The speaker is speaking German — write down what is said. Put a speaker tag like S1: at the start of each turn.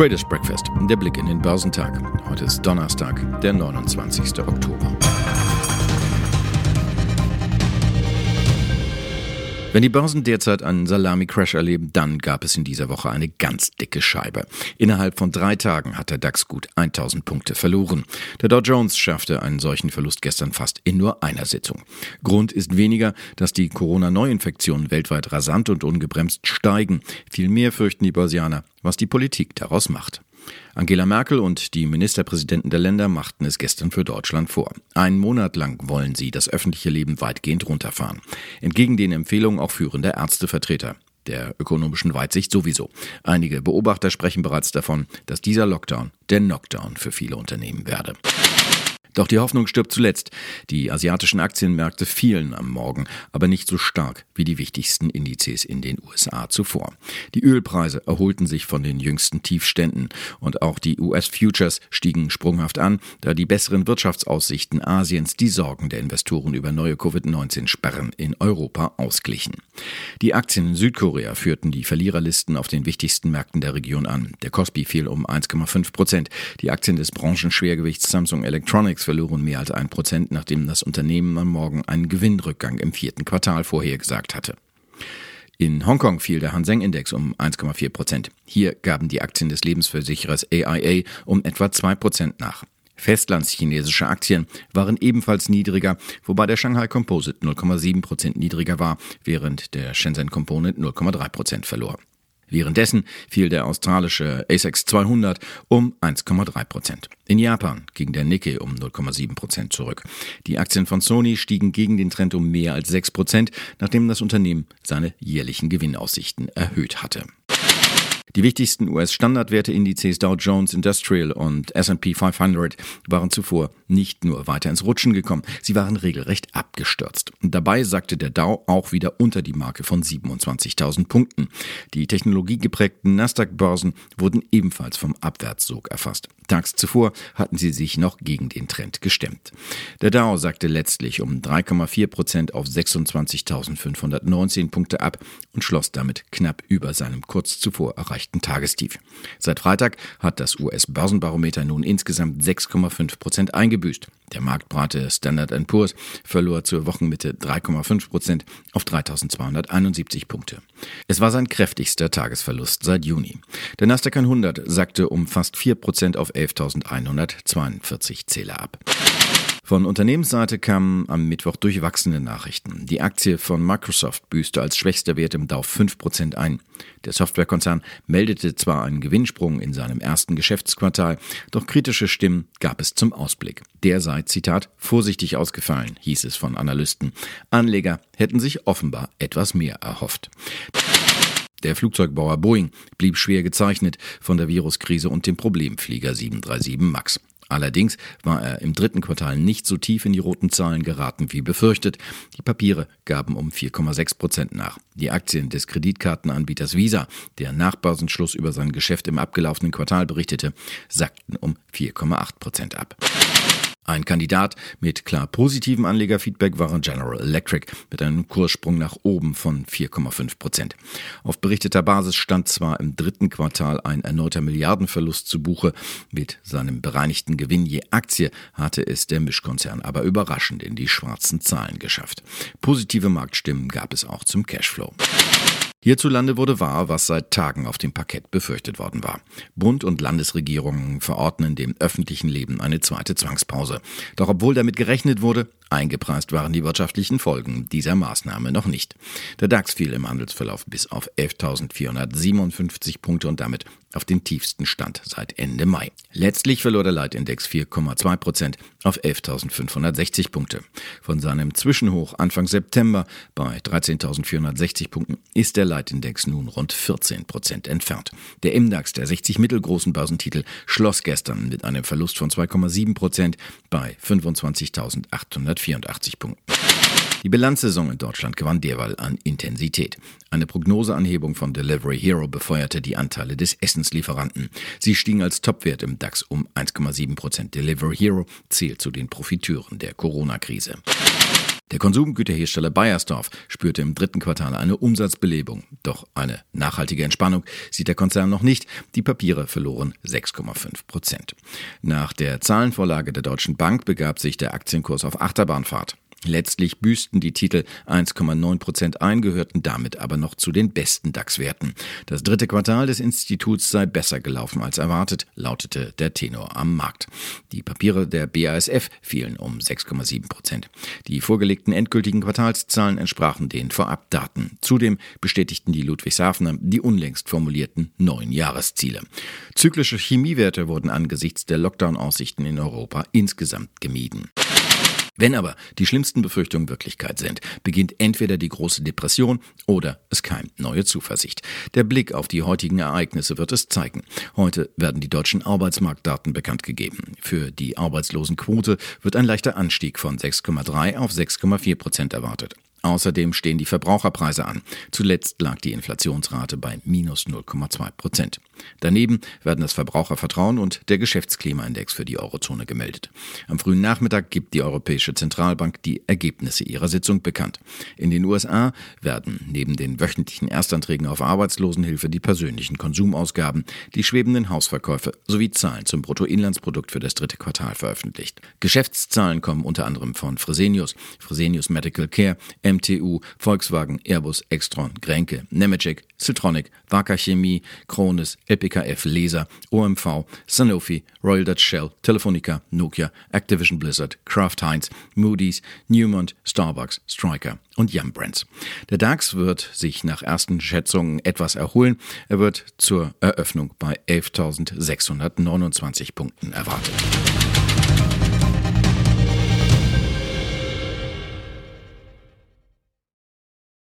S1: Traders Breakfast, der Blick in den Börsentag. Heute ist Donnerstag, der 29. Oktober. Wenn die Börsen derzeit einen Salami-Crash erleben, dann gab es in dieser Woche eine ganz dicke Scheibe. Innerhalb von drei Tagen hat der DAX gut 1000 Punkte verloren. Der Dow Jones schaffte einen solchen Verlust gestern fast in nur einer Sitzung. Grund ist weniger, dass die Corona-Neuinfektionen weltweit rasant und ungebremst steigen. Vielmehr fürchten die Börsianer, was die Politik daraus macht. Angela Merkel und die Ministerpräsidenten der Länder machten es gestern für Deutschland vor. Einen Monat lang wollen sie das öffentliche Leben weitgehend runterfahren. Entgegen den Empfehlungen auch führender Ärztevertreter der ökonomischen Weitsicht sowieso. Einige Beobachter sprechen bereits davon, dass dieser Lockdown der Knockdown für viele Unternehmen werde. Doch die Hoffnung stirbt zuletzt. Die asiatischen Aktienmärkte fielen am Morgen, aber nicht so stark wie die wichtigsten Indizes in den USA zuvor. Die Ölpreise erholten sich von den jüngsten Tiefständen und auch die US-Futures stiegen sprunghaft an, da die besseren Wirtschaftsaussichten Asiens die Sorgen der Investoren über neue Covid-19-Sperren in Europa ausglichen. Die Aktien in Südkorea führten die Verliererlisten auf den wichtigsten Märkten der Region an. Der Kospi fiel um 1,5 Prozent. Die Aktien des Branchenschwergewichts Samsung Electronics Verloren mehr als ein Prozent, nachdem das Unternehmen am Morgen einen Gewinnrückgang im vierten Quartal vorhergesagt hatte. In Hongkong fiel der Hang Seng Index um 1,4 Prozent. Hier gaben die Aktien des Lebensversicherers AIA um etwa 2 Prozent nach. Festlandschinesische Aktien waren ebenfalls niedriger, wobei der Shanghai Composite 0,7 Prozent niedriger war, während der Shenzhen Component 0,3 Prozent verlor. Währenddessen fiel der australische ASX 200 um 1,3 Prozent. In Japan ging der Nikkei um 0,7 Prozent zurück. Die Aktien von Sony stiegen gegen den Trend um mehr als 6 Prozent, nachdem das Unternehmen seine jährlichen Gewinnaussichten erhöht hatte. Die wichtigsten US-Standardwerteindizes Dow Jones Industrial und S&P 500 waren zuvor nicht nur weiter ins Rutschen gekommen, sie waren regelrecht abgestürzt. Dabei sagte der Dow auch wieder unter die Marke von 27.000 Punkten. Die technologiegeprägten Nasdaq-Börsen wurden ebenfalls vom Abwärtssog erfasst. Tags zuvor hatten sie sich noch gegen den Trend gestemmt. Der Dow sagte letztlich um 3,4 Prozent auf 26.519 Punkte ab und schloss damit knapp über seinem kurz zuvor erreichten Tagestief. Seit Freitag hat das US-Börsenbarometer nun insgesamt 6,5 Prozent eingebüßt. Der Marktbrate Standard Poor's verlor zur Wochenmitte 3,5 Prozent auf 3.271 Punkte. Es war sein kräftigster Tagesverlust seit Juni. Der Nasdaq 100 sackte um fast 4 Prozent auf 11.142 Zähler ab. Von Unternehmensseite kamen am Mittwoch durchwachsene Nachrichten. Die Aktie von Microsoft büßte als schwächster Wert im Dow 5% ein. Der Softwarekonzern meldete zwar einen Gewinnsprung in seinem ersten Geschäftsquartal, doch kritische Stimmen gab es zum Ausblick. Der sei, Zitat, vorsichtig ausgefallen, hieß es von Analysten. Anleger hätten sich offenbar etwas mehr erhofft. Der Flugzeugbauer Boeing blieb schwer gezeichnet von der Viruskrise und dem Problemflieger 737 MAX. Allerdings war er im dritten Quartal nicht so tief in die roten Zahlen geraten wie befürchtet. Die Papiere gaben um 4,6 Prozent nach. Die Aktien des Kreditkartenanbieters Visa, der nach Börsenschluss über sein Geschäft im abgelaufenen Quartal berichtete, sackten um 4,8 Prozent ab. Ein Kandidat mit klar positivem Anlegerfeedback war General Electric mit einem Kurssprung nach oben von 4,5 Prozent. Auf berichteter Basis stand zwar im dritten Quartal ein erneuter Milliardenverlust zu Buche. Mit seinem bereinigten Gewinn je Aktie hatte es der Mischkonzern aber überraschend in die schwarzen Zahlen geschafft. Positive Marktstimmen gab es auch zum Cashflow. Hierzulande wurde wahr, was seit Tagen auf dem Parkett befürchtet worden war. Bund und Landesregierungen verordnen dem öffentlichen Leben eine zweite Zwangspause. Doch obwohl damit gerechnet wurde, Eingepreist waren die wirtschaftlichen Folgen dieser Maßnahme noch nicht. Der DAX fiel im Handelsverlauf bis auf 11.457 Punkte und damit auf den tiefsten Stand seit Ende Mai. Letztlich verlor der Leitindex 4,2 Prozent auf 11.560 Punkte. Von seinem Zwischenhoch Anfang September bei 13.460 Punkten ist der Leitindex nun rund 14 Prozent entfernt. Der MDAX der 60 mittelgroßen Börsentitel schloss gestern mit einem Verlust von 2,7 Prozent bei 25.800 184 Punkten. Die Bilanzsaison in Deutschland gewann derweil an Intensität. Eine Prognoseanhebung von Delivery Hero befeuerte die Anteile des Essenslieferanten. Sie stiegen als Topwert im DAX um 1,7 Prozent. Delivery Hero zählt zu den Profiteuren der Corona-Krise. Der Konsumgüterhersteller Bayersdorf spürte im dritten Quartal eine Umsatzbelebung. Doch eine nachhaltige Entspannung sieht der Konzern noch nicht. Die Papiere verloren 6,5 Prozent. Nach der Zahlenvorlage der Deutschen Bank begab sich der Aktienkurs auf Achterbahnfahrt. Letztlich büßten die Titel 1,9 Prozent ein, gehörten damit aber noch zu den besten DAX-Werten. Das dritte Quartal des Instituts sei besser gelaufen als erwartet, lautete der Tenor am Markt. Die Papiere der BASF fielen um 6,7 Prozent. Die vorgelegten endgültigen Quartalszahlen entsprachen den Vorabdaten. Zudem bestätigten die Ludwigshafener die unlängst formulierten neuen Jahresziele. Zyklische Chemiewerte wurden angesichts der Lockdown-Aussichten in Europa insgesamt gemieden. Wenn aber die schlimmsten Befürchtungen Wirklichkeit sind, beginnt entweder die große Depression oder es keimt neue Zuversicht. Der Blick auf die heutigen Ereignisse wird es zeigen. Heute werden die deutschen Arbeitsmarktdaten bekannt gegeben. Für die Arbeitslosenquote wird ein leichter Anstieg von 6,3 auf 6,4 Prozent erwartet. Außerdem stehen die Verbraucherpreise an. Zuletzt lag die Inflationsrate bei minus 0,2 Prozent. Daneben werden das Verbrauchervertrauen und der Geschäftsklimaindex für die Eurozone gemeldet. Am frühen Nachmittag gibt die Europäische Zentralbank die Ergebnisse ihrer Sitzung bekannt. In den USA werden neben den wöchentlichen Erstanträgen auf Arbeitslosenhilfe die persönlichen Konsumausgaben, die schwebenden Hausverkäufe sowie Zahlen zum Bruttoinlandsprodukt für das dritte Quartal veröffentlicht. Geschäftszahlen kommen unter anderem von Fresenius, Fresenius Medical Care, MTU, Volkswagen, Airbus, Extron, Grenke, Nemetschek, Citronic, Wacker Chemie, Krones, LPKF Laser, OMV, Sanofi, Royal Dutch Shell, Telefonica, Nokia, Activision Blizzard, Kraft Heinz, Moody's, Newmont, Starbucks, Striker und Yum Brands. Der DAX wird sich nach ersten Schätzungen etwas erholen. Er wird zur Eröffnung bei 11.629 Punkten erwartet.